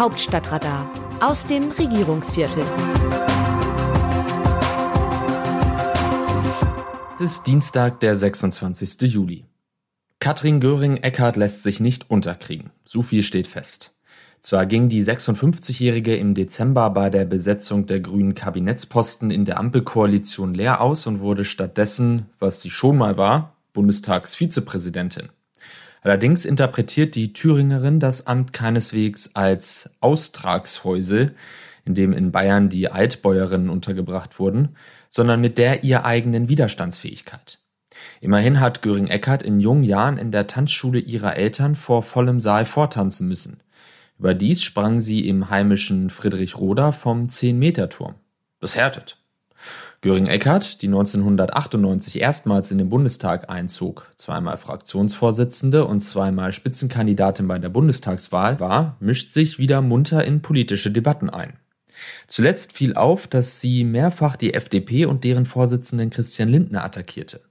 Hauptstadtradar aus dem Regierungsviertel. Es ist Dienstag, der 26. Juli. Katrin Göring-Eckardt lässt sich nicht unterkriegen. So viel steht fest. Zwar ging die 56-Jährige im Dezember bei der Besetzung der grünen Kabinettsposten in der Ampelkoalition leer aus und wurde stattdessen, was sie schon mal war, Bundestagsvizepräsidentin. Allerdings interpretiert die Thüringerin das Amt keineswegs als Austragshäusel, in dem in Bayern die Altbäuerinnen untergebracht wurden, sondern mit der ihr eigenen Widerstandsfähigkeit. Immerhin hat Göring-Eckardt in jungen Jahren in der Tanzschule ihrer Eltern vor vollem Saal vortanzen müssen. Überdies sprang sie im heimischen Friedrichroda vom 10-Meter-Turm. Das härtet. Göring-Eckardt, die 1998 erstmals in den Bundestag einzog, zweimal Fraktionsvorsitzende und zweimal Spitzenkandidatin bei der Bundestagswahl war, mischt sich wieder munter in politische Debatten ein. Zuletzt fiel auf, dass sie mehrfach die FDP und deren Vorsitzenden Christian Lindner attackierte.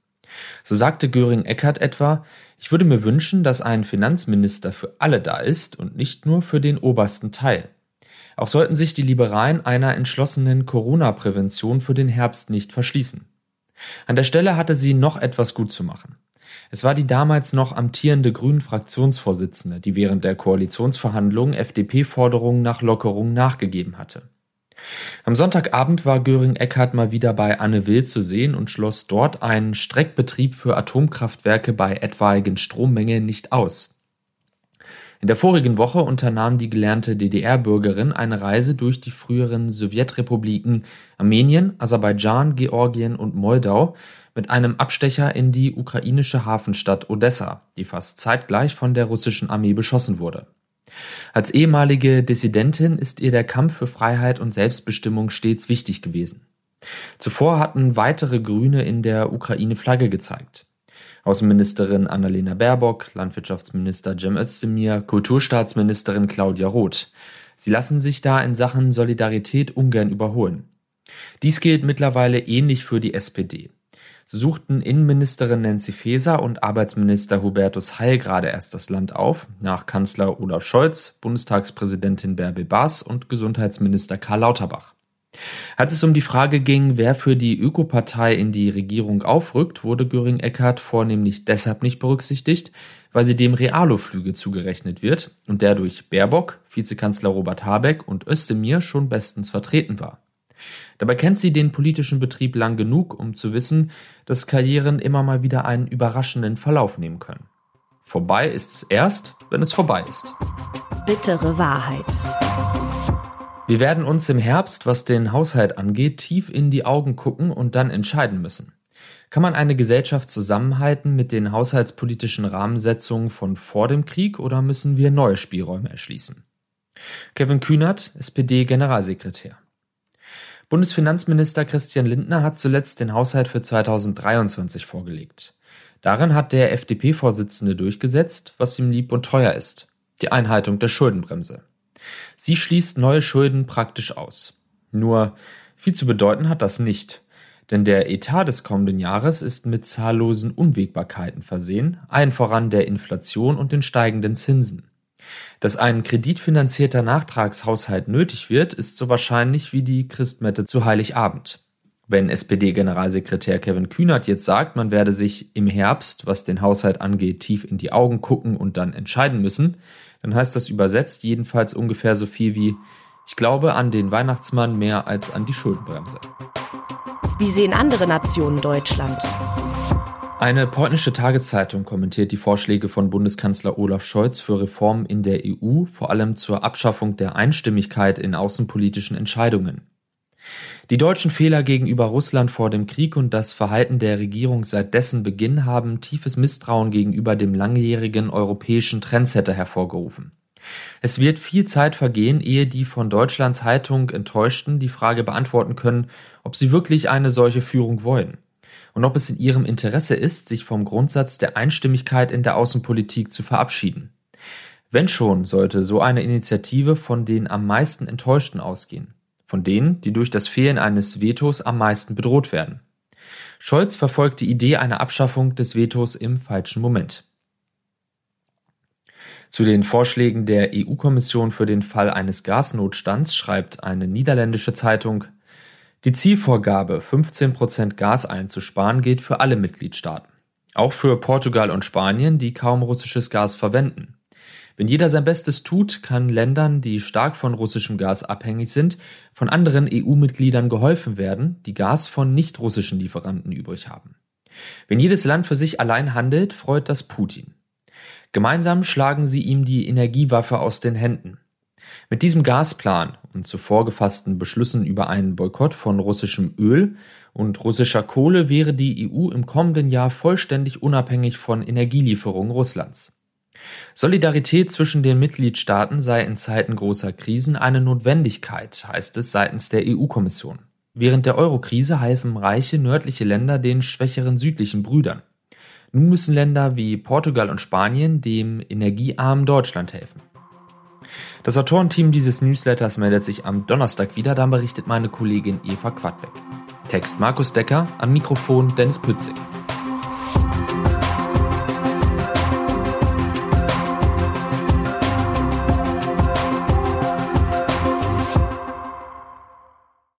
So sagte Göring-Eckardt etwa, ich würde mir wünschen, dass ein Finanzminister für alle da ist und nicht nur für den obersten Teil. Auch sollten sich die Liberalen einer entschlossenen Corona-Prävention für den Herbst nicht verschließen. An der Stelle hatte sie noch etwas gut zu machen. Es war die damals noch amtierende Grünen-Fraktionsvorsitzende, die während der Koalitionsverhandlungen FDP-Forderungen nach Lockerung nachgegeben hatte. Am Sonntagabend war Göring-Eckardt mal wieder bei Anne Will zu sehen und schloss dort einen Streckbetrieb für Atomkraftwerke bei etwaigen Strommengen nicht aus. In der vorigen Woche unternahm die gelernte DDR-Bürgerin eine Reise durch die früheren Sowjetrepubliken Armenien, Aserbaidschan, Georgien und Moldau mit einem Abstecher in die ukrainische Hafenstadt Odessa, die fast zeitgleich von der russischen Armee beschossen wurde. Als ehemalige Dissidentin ist ihr der Kampf für Freiheit und Selbstbestimmung stets wichtig gewesen. Zuvor hatten weitere Grüne in der Ukraine Flagge gezeigt. Außenministerin Annalena Baerbock, Landwirtschaftsminister Cem Özdemir, Kulturstaatsministerin Claudia Roth. Sie lassen sich da in Sachen Solidarität ungern überholen. Dies gilt mittlerweile ähnlich für die SPD. So suchten Innenministerin Nancy Faeser und Arbeitsminister Hubertus Heil gerade erst das Land auf, nach Kanzler Olaf Scholz, Bundestagspräsidentin Bärbel Baas und Gesundheitsminister Karl Lauterbach. Als es um die Frage ging, wer für die Ökopartei in die Regierung aufrückt, wurde Göring-Eckardt vornehmlich deshalb nicht berücksichtigt, weil sie dem Realo-Flüge zugerechnet wird und der durch Baerbock, Vizekanzler Robert Habeck und Özdemir schon bestens vertreten war. Dabei kennt sie den politischen Betrieb lang genug, um zu wissen, dass Karrieren immer mal wieder einen überraschenden Verlauf nehmen können. Vorbei ist es erst, wenn es vorbei ist. Bittere Wahrheit. Wir werden uns im Herbst, was den Haushalt angeht, tief in die Augen gucken und dann entscheiden müssen. Kann man eine Gesellschaft zusammenhalten mit den haushaltspolitischen Rahmensetzungen von vor dem Krieg oder müssen wir neue Spielräume erschließen? Kevin Kühnert, SPD-Generalsekretär. Bundesfinanzminister Christian Lindner hat zuletzt den Haushalt für 2023 vorgelegt. Darin hat der FDP-Vorsitzende durchgesetzt, was ihm lieb und teuer ist, die Einhaltung der Schuldenbremse. Sie schließt neue Schulden praktisch aus. Nur viel zu bedeuten hat das nicht, denn der Etat des kommenden Jahres ist mit zahllosen Unwägbarkeiten versehen, allen voran der Inflation und den steigenden Zinsen. Dass ein kreditfinanzierter Nachtragshaushalt nötig wird, ist so wahrscheinlich wie die Christmette zu Heiligabend. Wenn SPD-Generalsekretär Kevin Kühnert jetzt sagt, man werde sich im Herbst, was den Haushalt angeht, tief in die Augen gucken und dann entscheiden müssen, dann heißt das übersetzt jedenfalls ungefähr so viel wie ich glaube an den Weihnachtsmann mehr als an die Schuldenbremse. Wie sehen andere Nationen Deutschland? Eine polnische Tageszeitung kommentiert die Vorschläge von Bundeskanzler Olaf Scholz für Reformen in der EU, vor allem zur Abschaffung der Einstimmigkeit in außenpolitischen Entscheidungen. Die deutschen Fehler gegenüber Russland vor dem Krieg und das Verhalten der Regierung seit dessen Beginn haben tiefes Misstrauen gegenüber dem langjährigen europäischen Trendsetter hervorgerufen. Es wird viel Zeit vergehen, ehe die von Deutschlands Haltung Enttäuschten die Frage beantworten können, ob sie wirklich eine solche Führung wollen und ob es in ihrem Interesse ist, sich vom Grundsatz der Einstimmigkeit in der Außenpolitik zu verabschieden. Wenn schon, sollte so eine Initiative von den am meisten Enttäuschten ausgehen, von denen, die durch das Fehlen eines Vetos am meisten bedroht werden. Scholz verfolgt die Idee einer Abschaffung des Vetos im falschen Moment. Zu den Vorschlägen der EU-Kommission für den Fall eines Gasnotstands schreibt eine niederländische Zeitung, die Zielvorgabe, 15 Prozent Gas einzusparen, gilt für alle Mitgliedstaaten. Auch für Portugal und Spanien, die kaum russisches Gas verwenden. Wenn jeder sein Bestes tut, kann Ländern, die stark von russischem Gas abhängig sind, von anderen EU-Mitgliedern geholfen werden, die Gas von nicht russischen Lieferanten übrig haben. Wenn jedes Land für sich allein handelt, freut das Putin. Gemeinsam schlagen sie ihm die Energiewaffe aus den Händen. Mit diesem Gasplan und zuvor gefassten Beschlüssen über einen Boykott von russischem Öl und russischer Kohle wäre die EU im kommenden Jahr vollständig unabhängig von Energielieferungen Russlands. Solidarität zwischen den Mitgliedstaaten sei in Zeiten großer Krisen eine Notwendigkeit, heißt es seitens der EU-Kommission. Während der Eurokrise halfen reiche nördliche Länder den schwächeren südlichen Brüdern. Nun müssen Länder wie Portugal und Spanien dem energiearmen Deutschland helfen. Das Autorenteam dieses Newsletters meldet sich am Donnerstag wieder, dann berichtet meine Kollegin Eva Quadbeck. Text Markus Decker, am Mikrofon Dennis Pützig.